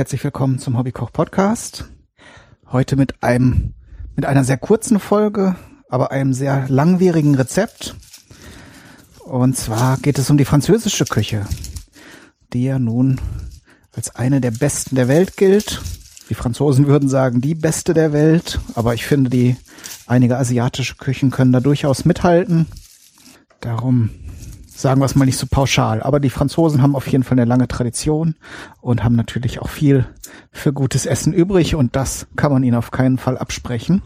herzlich willkommen zum Hobbykoch Podcast. Heute mit einem, mit einer sehr kurzen Folge, aber einem sehr langwierigen Rezept. Und zwar geht es um die französische Küche, die ja nun als eine der besten der Welt gilt. Die Franzosen würden sagen, die beste der Welt, aber ich finde, die einige asiatische Küchen können da durchaus mithalten. Darum sagen wir es mal nicht so pauschal. Aber die Franzosen haben auf jeden Fall eine lange Tradition und haben natürlich auch viel für gutes Essen übrig und das kann man ihnen auf keinen Fall absprechen.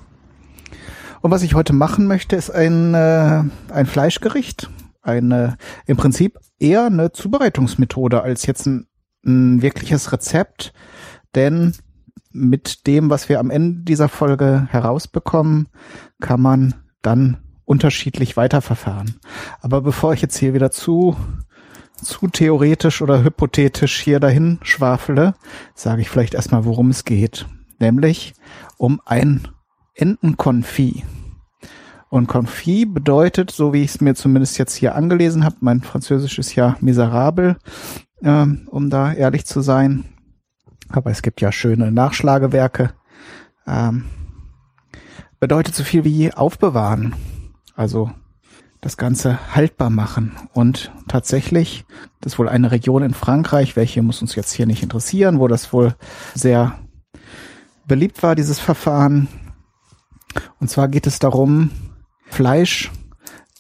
Und was ich heute machen möchte, ist ein, äh, ein Fleischgericht. Eine, im Prinzip eher eine Zubereitungsmethode als jetzt ein, ein wirkliches Rezept. Denn mit dem, was wir am Ende dieser Folge herausbekommen, kann man dann unterschiedlich weiterverfahren. Aber bevor ich jetzt hier wieder zu zu theoretisch oder hypothetisch hier dahin schwafele, sage ich vielleicht erstmal, worum es geht. Nämlich um ein Entenkonfit. Und Confit bedeutet, so wie ich es mir zumindest jetzt hier angelesen habe, mein Französisch ist ja miserabel, äh, um da ehrlich zu sein. Aber es gibt ja schöne Nachschlagewerke. Ähm, bedeutet so viel wie aufbewahren. Also das Ganze haltbar machen. Und tatsächlich, das ist wohl eine Region in Frankreich, welche muss uns jetzt hier nicht interessieren, wo das wohl sehr beliebt war, dieses Verfahren. Und zwar geht es darum, Fleisch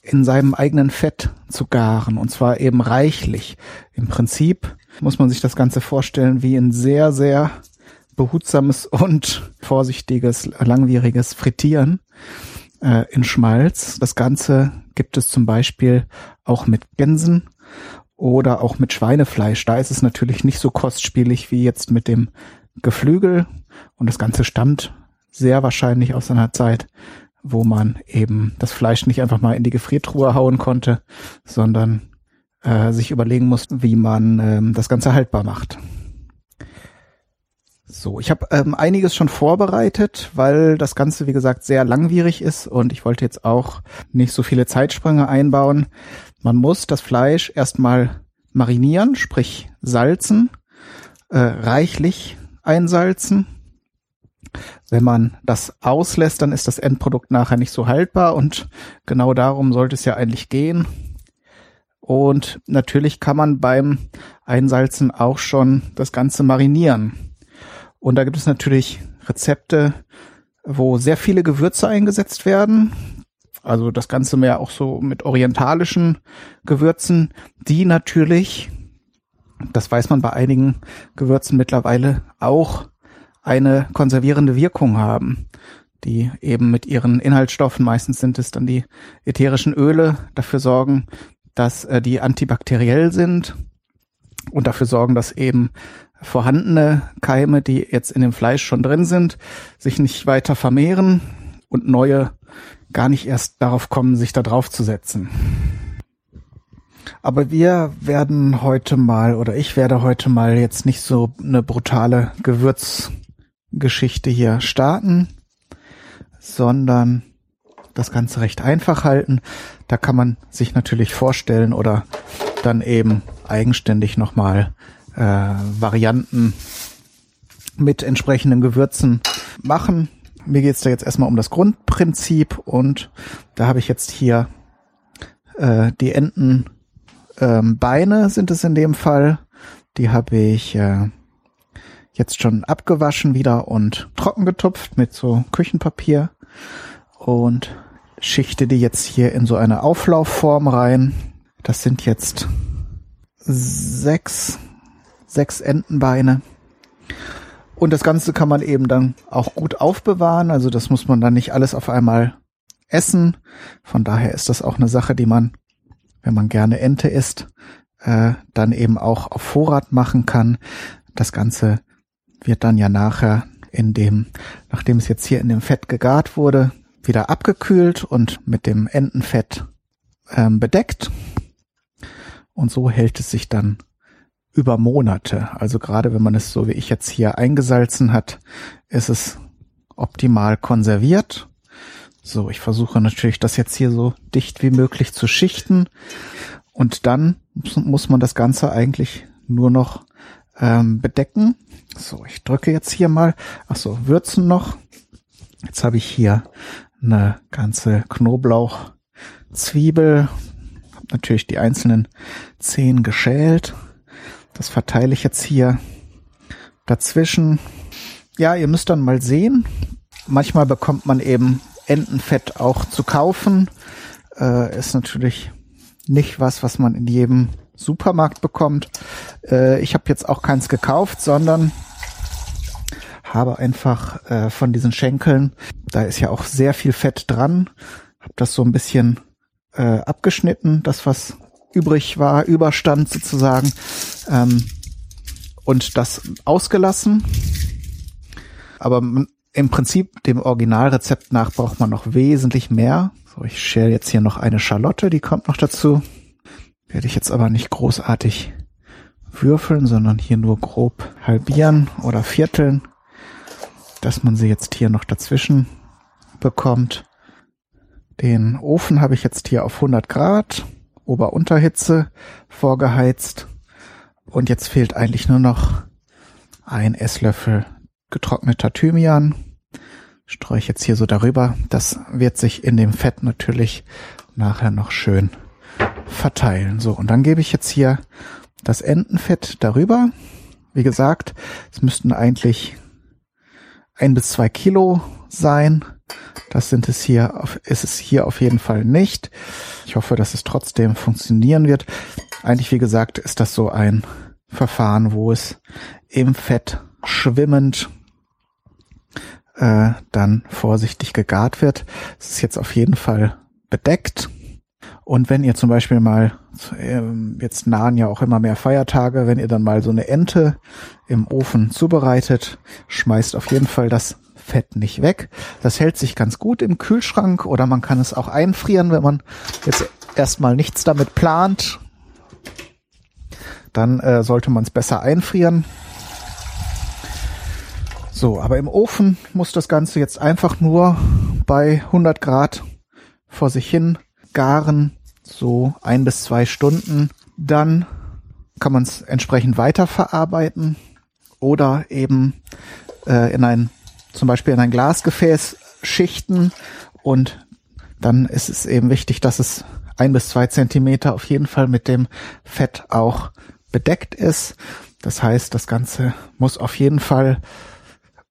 in seinem eigenen Fett zu garen. Und zwar eben reichlich. Im Prinzip muss man sich das Ganze vorstellen wie ein sehr, sehr behutsames und vorsichtiges, langwieriges Frittieren äh, in Schmalz. Das Ganze gibt es zum Beispiel auch mit Gänsen oder auch mit Schweinefleisch. Da ist es natürlich nicht so kostspielig wie jetzt mit dem Geflügel. Und das Ganze stammt sehr wahrscheinlich aus einer Zeit, wo man eben das Fleisch nicht einfach mal in die Gefriertruhe hauen konnte, sondern äh, sich überlegen muss, wie man ähm, das Ganze haltbar macht. So, ich habe ähm, einiges schon vorbereitet, weil das Ganze, wie gesagt, sehr langwierig ist und ich wollte jetzt auch nicht so viele Zeitsprünge einbauen. Man muss das Fleisch erstmal marinieren, sprich salzen, äh, reichlich einsalzen. Wenn man das auslässt, dann ist das Endprodukt nachher nicht so haltbar und genau darum sollte es ja eigentlich gehen. Und natürlich kann man beim Einsalzen auch schon das Ganze marinieren. Und da gibt es natürlich Rezepte, wo sehr viele Gewürze eingesetzt werden. Also das Ganze mehr auch so mit orientalischen Gewürzen, die natürlich, das weiß man bei einigen Gewürzen mittlerweile, auch eine konservierende Wirkung haben, die eben mit ihren Inhaltsstoffen, meistens sind es dann die ätherischen Öle, dafür sorgen, dass äh, die antibakteriell sind und dafür sorgen, dass eben vorhandene Keime, die jetzt in dem Fleisch schon drin sind, sich nicht weiter vermehren und neue gar nicht erst darauf kommen, sich da drauf zu setzen. Aber wir werden heute mal, oder ich werde heute mal jetzt nicht so eine brutale Gewürzgeschichte hier starten, sondern das Ganze recht einfach halten. Da kann man sich natürlich vorstellen oder dann eben eigenständig nochmal äh, Varianten mit entsprechenden Gewürzen machen. Mir geht es da jetzt erstmal um das Grundprinzip und da habe ich jetzt hier äh, die Entenbeine ähm, sind es in dem Fall. Die habe ich äh, jetzt schon abgewaschen wieder und trocken getupft mit so Küchenpapier und schichte die jetzt hier in so eine Auflaufform rein. Das sind jetzt sechs sechs Entenbeine. Und das Ganze kann man eben dann auch gut aufbewahren. Also das muss man dann nicht alles auf einmal essen. Von daher ist das auch eine Sache, die man, wenn man gerne Ente isst, äh, dann eben auch auf Vorrat machen kann. Das Ganze wird dann ja nachher in dem, nachdem es jetzt hier in dem Fett gegart wurde, wieder abgekühlt und mit dem Entenfett ähm, bedeckt. Und so hält es sich dann über Monate. Also gerade wenn man es so wie ich jetzt hier eingesalzen hat, ist es optimal konserviert. So, ich versuche natürlich das jetzt hier so dicht wie möglich zu schichten. Und dann muss man das Ganze eigentlich nur noch ähm, bedecken. So, ich drücke jetzt hier mal. Ach so, würzen noch. Jetzt habe ich hier eine ganze Knoblauch, Zwiebel, habe natürlich die einzelnen Zehen geschält. Das verteile ich jetzt hier dazwischen. Ja, ihr müsst dann mal sehen. Manchmal bekommt man eben Entenfett auch zu kaufen. Äh, ist natürlich nicht was, was man in jedem Supermarkt bekommt. Äh, ich habe jetzt auch keins gekauft, sondern habe einfach äh, von diesen Schenkeln, da ist ja auch sehr viel Fett dran, habe das so ein bisschen äh, abgeschnitten, das was übrig war, Überstand sozusagen, ähm, und das ausgelassen. Aber im Prinzip dem Originalrezept nach braucht man noch wesentlich mehr. So, ich schäle jetzt hier noch eine Schalotte, die kommt noch dazu. Werde ich jetzt aber nicht großartig würfeln, sondern hier nur grob halbieren oder vierteln, dass man sie jetzt hier noch dazwischen bekommt. Den Ofen habe ich jetzt hier auf 100 Grad, Ober-Unterhitze vorgeheizt. Und jetzt fehlt eigentlich nur noch ein Esslöffel getrockneter Thymian. Streue ich jetzt hier so darüber. Das wird sich in dem Fett natürlich nachher noch schön verteilen. So, und dann gebe ich jetzt hier das Entenfett darüber. Wie gesagt, es müssten eigentlich ein bis zwei Kilo sein. Das sind es hier, ist es hier auf jeden Fall nicht. Ich hoffe, dass es trotzdem funktionieren wird. Eigentlich, wie gesagt, ist das so ein Verfahren, wo es im Fett schwimmend äh, dann vorsichtig gegart wird. Es ist jetzt auf jeden Fall bedeckt. Und wenn ihr zum Beispiel mal, ähm, jetzt nahen ja auch immer mehr Feiertage, wenn ihr dann mal so eine Ente im Ofen zubereitet, schmeißt auf jeden Fall das Fett nicht weg. Das hält sich ganz gut im Kühlschrank oder man kann es auch einfrieren, wenn man jetzt erstmal nichts damit plant. Dann äh, sollte man es besser einfrieren. So, aber im Ofen muss das Ganze jetzt einfach nur bei 100 Grad vor sich hin garen, so ein bis zwei Stunden. Dann kann man es entsprechend weiterverarbeiten oder eben äh, in ein, zum Beispiel in ein Glasgefäß schichten und dann ist es eben wichtig, dass es ein bis zwei Zentimeter auf jeden Fall mit dem Fett auch bedeckt ist. Das heißt, das Ganze muss auf jeden Fall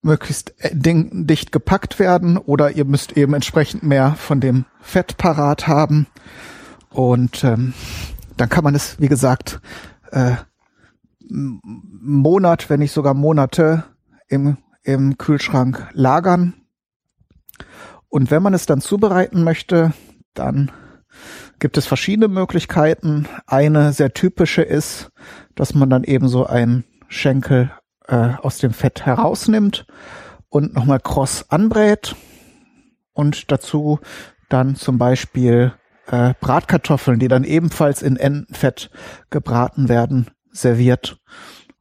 möglichst äh, dicht gepackt werden oder ihr müsst eben entsprechend mehr von dem Fett parat haben. Und ähm, dann kann man es, wie gesagt, äh, Monat, wenn nicht sogar Monate im, im Kühlschrank lagern. Und wenn man es dann zubereiten möchte, dann gibt es verschiedene Möglichkeiten. Eine sehr typische ist, dass man dann eben so ein Schenkel äh, aus dem Fett herausnimmt und nochmal kross anbrät und dazu dann zum Beispiel äh, Bratkartoffeln, die dann ebenfalls in Entenfett gebraten werden, serviert.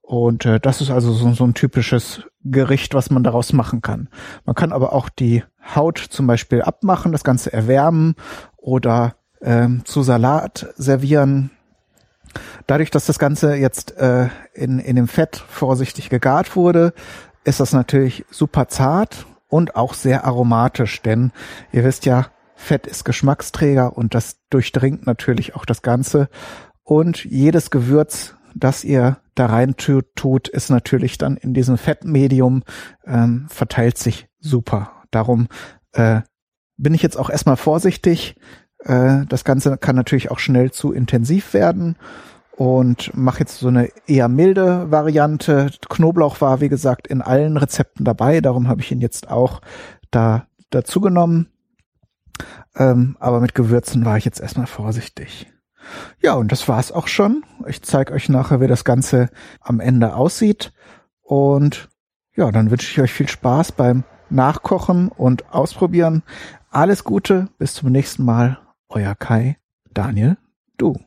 Und äh, das ist also so, so ein typisches Gericht, was man daraus machen kann. Man kann aber auch die Haut zum Beispiel abmachen, das Ganze erwärmen oder ähm, zu Salat servieren Dadurch, dass das Ganze jetzt äh, in, in dem Fett vorsichtig gegart wurde, ist das natürlich super zart und auch sehr aromatisch, denn ihr wisst ja, Fett ist Geschmacksträger und das durchdringt natürlich auch das Ganze. Und jedes Gewürz, das ihr da rein tut, ist natürlich dann in diesem Fettmedium, ähm, verteilt sich super. Darum äh, bin ich jetzt auch erstmal vorsichtig, äh, das Ganze kann natürlich auch schnell zu intensiv werden und mache jetzt so eine eher milde Variante. Knoblauch war, wie gesagt, in allen Rezepten dabei, darum habe ich ihn jetzt auch da dazu genommen. Ähm, aber mit Gewürzen war ich jetzt erstmal vorsichtig. Ja, und das war's auch schon. Ich zeige euch nachher, wie das Ganze am Ende aussieht. Und ja, dann wünsche ich euch viel Spaß beim Nachkochen und Ausprobieren. Alles Gute, bis zum nächsten Mal euer Kai, Daniel, du.